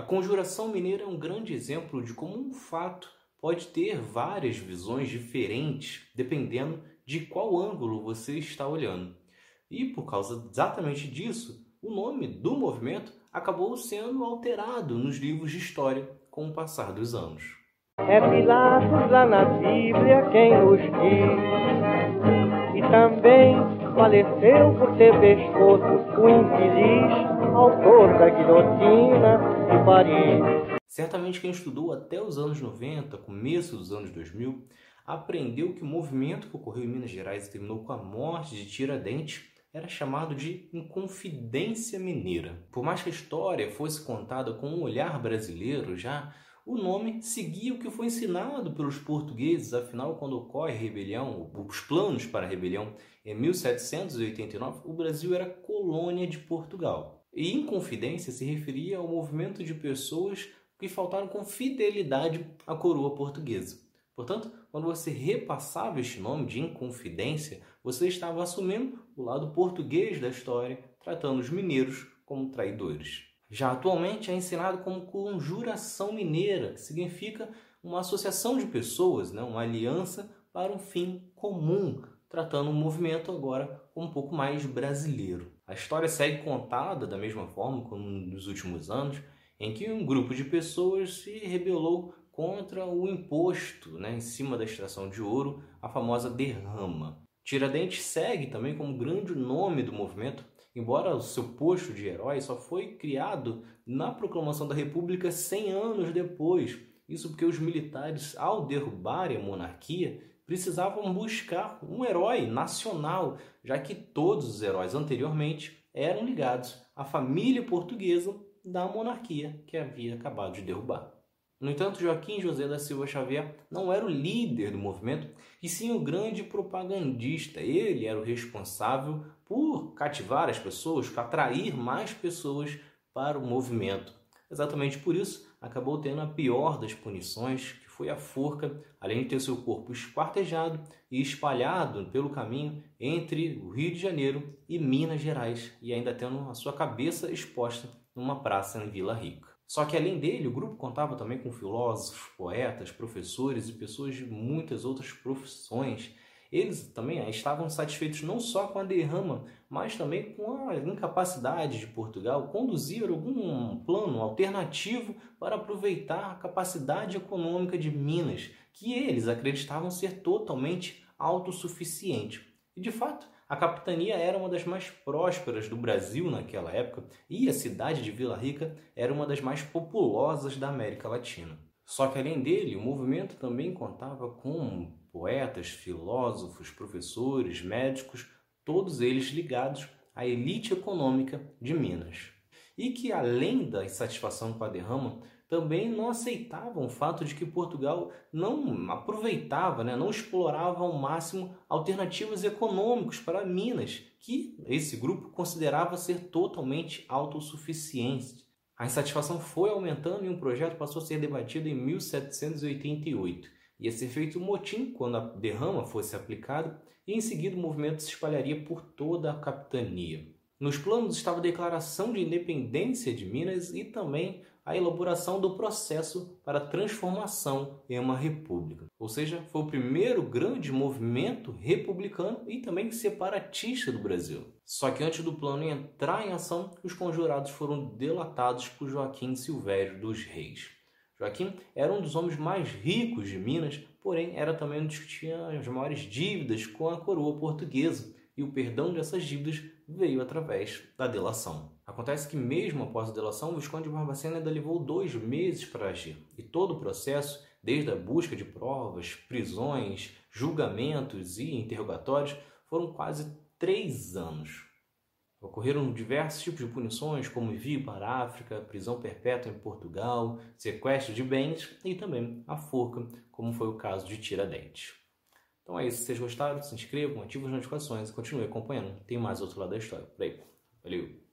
A conjuração mineira é um grande exemplo de como um fato pode ter várias visões diferentes dependendo de qual ângulo você está olhando. E por causa exatamente disso, o nome do movimento acabou sendo alterado nos livros de história com o passar dos anos. É Pilatos lá na Bíblia quem nos diz, e também faleceu por ter pescoço o infeliz autor da guilhotina de Paris. Certamente quem estudou até os anos 90, começo dos anos 2000, aprendeu que o movimento que ocorreu em Minas Gerais e terminou com a morte de Tiradentes era chamado de Inconfidência Mineira. Por mais que a história fosse contada com um olhar brasileiro já, o nome seguia o que foi ensinado pelos portugueses, afinal, quando ocorre a rebelião, os planos para a rebelião em 1789, o Brasil era colônia de Portugal. E Inconfidência se referia ao movimento de pessoas que faltaram com fidelidade à coroa portuguesa. Portanto, quando você repassava este nome de Inconfidência, você estava assumindo o lado português da história, tratando os mineiros como traidores. Já atualmente é ensinado como conjuração mineira, que significa uma associação de pessoas, né? uma aliança para um fim comum, tratando o movimento agora um pouco mais brasileiro. A história segue contada da mesma forma como nos últimos anos, em que um grupo de pessoas se rebelou contra o imposto né, em cima da extração de ouro, a famosa derrama. Tiradentes segue também como grande nome do movimento, embora o seu posto de herói só foi criado na proclamação da República 100 anos depois. Isso porque os militares, ao derrubarem a monarquia, precisavam buscar um herói nacional, já que todos os heróis anteriormente eram ligados à família portuguesa da monarquia que havia acabado de derrubar. No entanto, Joaquim José da Silva Xavier não era o líder do movimento, e sim o grande propagandista. Ele era o responsável por cativar as pessoas, atrair mais pessoas para o movimento. Exatamente por isso, acabou tendo a pior das punições, que foi a forca, além de ter seu corpo esquartejado e espalhado pelo caminho entre o Rio de Janeiro e Minas Gerais, e ainda tendo a sua cabeça exposta numa praça em Vila Rica. Só que além dele, o grupo contava também com filósofos, poetas, professores e pessoas de muitas outras profissões. Eles também eh, estavam satisfeitos não só com a derrama, mas também com a incapacidade de Portugal conduzir algum plano alternativo para aproveitar a capacidade econômica de Minas, que eles acreditavam ser totalmente autossuficiente. E de fato, a capitania era uma das mais prósperas do Brasil naquela época e a cidade de Vila Rica era uma das mais populosas da América Latina. Só que além dele, o movimento também contava com poetas, filósofos, professores, médicos, todos eles ligados à elite econômica de Minas. E que além da insatisfação com a derrama, também não aceitavam o fato de que Portugal não aproveitava, né, não explorava ao máximo alternativas econômicas para Minas, que esse grupo considerava ser totalmente autossuficiente. A insatisfação foi aumentando e um projeto passou a ser debatido em 1788. Ia ser feito um motim quando a derrama fosse aplicada e em seguida o movimento se espalharia por toda a capitania. Nos planos estava a declaração de independência de Minas e também a elaboração do processo para transformação em uma república. Ou seja, foi o primeiro grande movimento republicano e também separatista do Brasil. Só que antes do plano entrar em ação, os conjurados foram delatados por Joaquim Silvério dos Reis. Joaquim era um dos homens mais ricos de Minas, porém era também um dos que tinha as maiores dívidas com a coroa portuguesa, e o perdão dessas dívidas veio através da delação. Acontece que, mesmo após a delação, o Visconde de Barbacena ainda levou dois meses para agir, e todo o processo, desde a busca de provas, prisões, julgamentos e interrogatórios, foram quase três anos. Ocorreram diversos tipos de punições, como envio para a África, prisão perpétua em Portugal, sequestro de bens e também a forca, como foi o caso de Tiradentes. Então é isso. Se vocês gostaram, se inscrevam, ativem as notificações e continuem acompanhando. Tem mais outro lado da história por aí. Valeu!